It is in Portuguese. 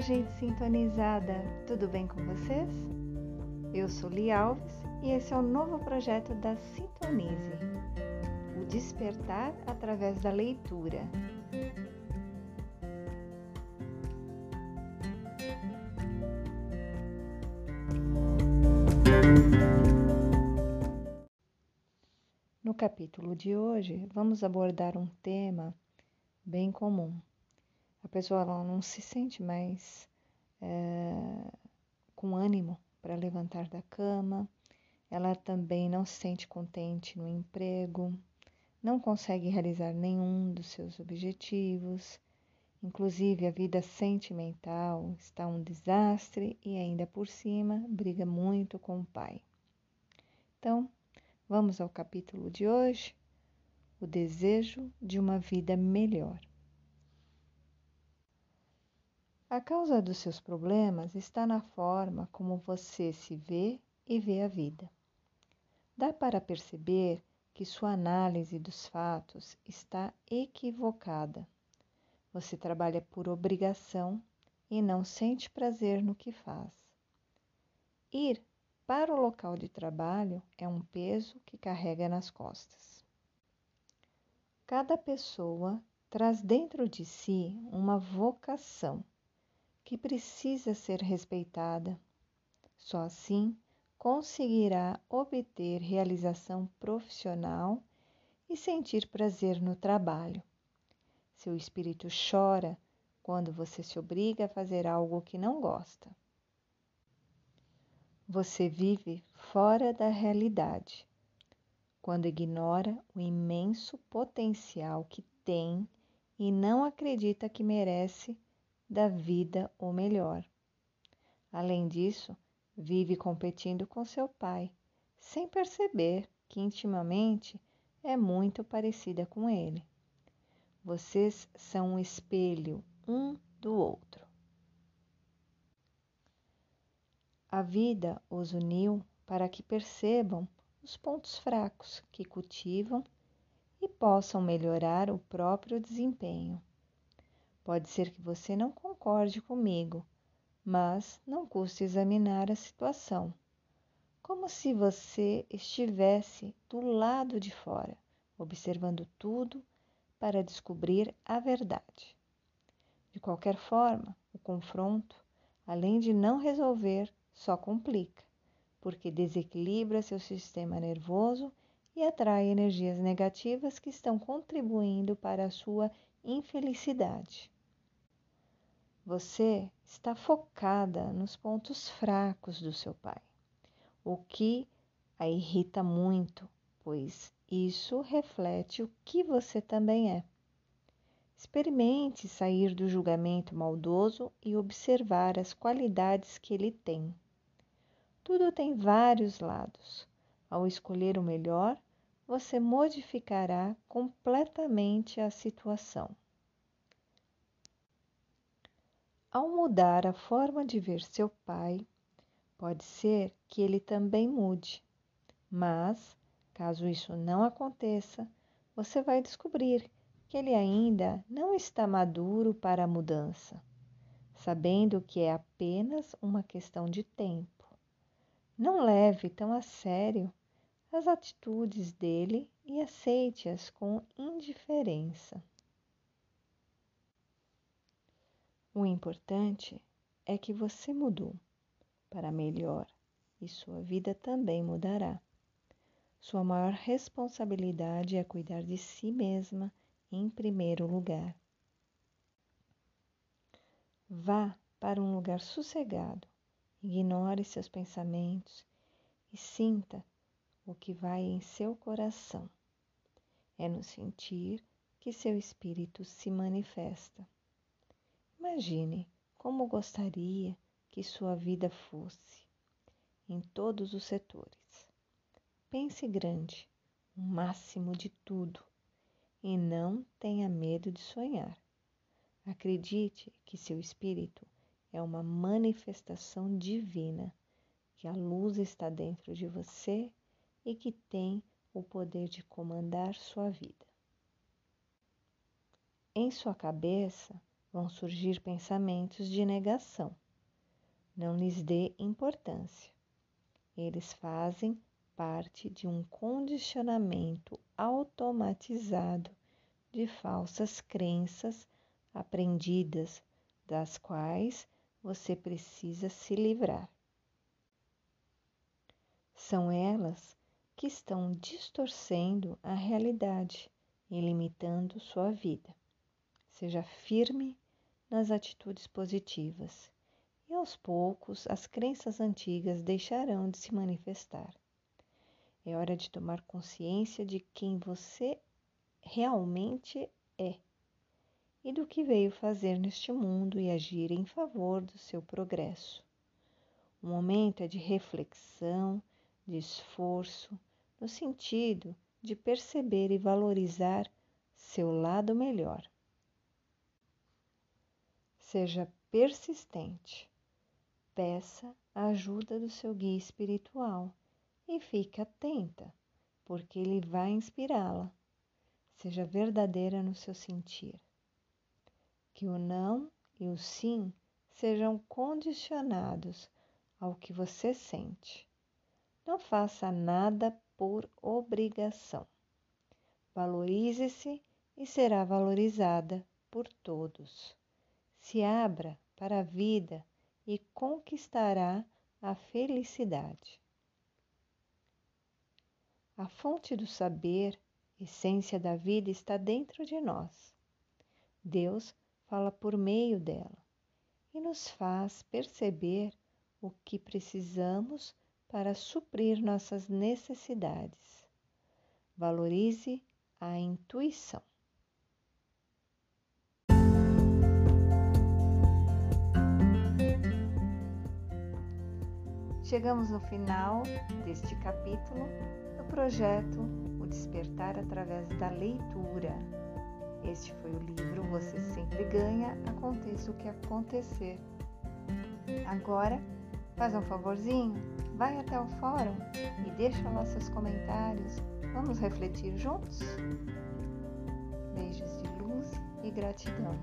Gente sintonizada! Tudo bem com vocês? Eu sou Li Alves e esse é o novo projeto da Sintonize o despertar através da leitura. No capítulo de hoje, vamos abordar um tema bem comum a pessoa ela não se sente mais é, com ânimo para levantar da cama, ela também não se sente contente no emprego, não consegue realizar nenhum dos seus objetivos, inclusive a vida sentimental está um desastre e ainda por cima briga muito com o pai. Então, vamos ao capítulo de hoje: o desejo de uma vida melhor. A causa dos seus problemas está na forma como você se vê e vê a vida. Dá para perceber que sua análise dos fatos está equivocada. Você trabalha por obrigação e não sente prazer no que faz. Ir para o local de trabalho é um peso que carrega nas costas. Cada pessoa traz dentro de si uma vocação que precisa ser respeitada. Só assim conseguirá obter realização profissional e sentir prazer no trabalho. Seu espírito chora quando você se obriga a fazer algo que não gosta. Você vive fora da realidade quando ignora o imenso potencial que tem e não acredita que merece da vida o melhor. Além disso, vive competindo com seu pai, sem perceber que intimamente é muito parecida com ele. Vocês são um espelho um do outro. A vida os uniu para que percebam os pontos fracos que cultivam e possam melhorar o próprio desempenho. Pode ser que você não concorde comigo, mas não custa examinar a situação, como se você estivesse do lado de fora, observando tudo para descobrir a verdade. De qualquer forma, o confronto, além de não resolver, só complica, porque desequilibra seu sistema nervoso e atrai energias negativas que estão contribuindo para a sua infelicidade. Você está focada nos pontos fracos do seu pai, o que a irrita muito, pois isso reflete o que você também é. Experimente sair do julgamento maldoso e observar as qualidades que ele tem. Tudo tem vários lados. Ao escolher o melhor, você modificará completamente a situação. Ao mudar a forma de ver seu pai, pode ser que ele também mude, mas, caso isso não aconteça, você vai descobrir que ele ainda não está maduro para a mudança, sabendo que é apenas uma questão de tempo. Não leve tão a sério as atitudes dele e aceite-as com indiferença. O importante é que você mudou para melhor e sua vida também mudará. Sua maior responsabilidade é cuidar de si mesma em primeiro lugar. Vá para um lugar sossegado, ignore seus pensamentos e sinta o que vai em seu coração. É no sentir que seu espírito se manifesta. Imagine como gostaria que sua vida fosse em todos os setores. Pense grande, o máximo de tudo, e não tenha medo de sonhar. Acredite que seu espírito é uma manifestação divina, que a luz está dentro de você e que tem o poder de comandar sua vida. Em sua cabeça, vão surgir pensamentos de negação. Não lhes dê importância. Eles fazem parte de um condicionamento automatizado de falsas crenças aprendidas, das quais você precisa se livrar. São elas que estão distorcendo a realidade e limitando sua vida. Seja firme nas atitudes positivas e aos poucos as crenças antigas deixarão de se manifestar. É hora de tomar consciência de quem você realmente é e do que veio fazer neste mundo e agir em favor do seu progresso. O momento é de reflexão, de esforço, no sentido de perceber e valorizar seu lado melhor. Seja persistente. Peça a ajuda do seu guia espiritual e fique atenta, porque ele vai inspirá-la. Seja verdadeira no seu sentir. Que o não e o sim sejam condicionados ao que você sente. Não faça nada por obrigação. Valorize-se e será valorizada por todos. Se abra para a vida e conquistará a felicidade. A fonte do saber, essência da vida, está dentro de nós. Deus fala por meio dela e nos faz perceber o que precisamos para suprir nossas necessidades. Valorize a intuição. Chegamos no final deste capítulo do projeto O Despertar através da Leitura. Este foi o livro Você Sempre Ganha, aconteça o que acontecer. Agora, faz um favorzinho, vai até o fórum e deixa lá seus comentários. Vamos refletir juntos? Beijos de luz e gratidão.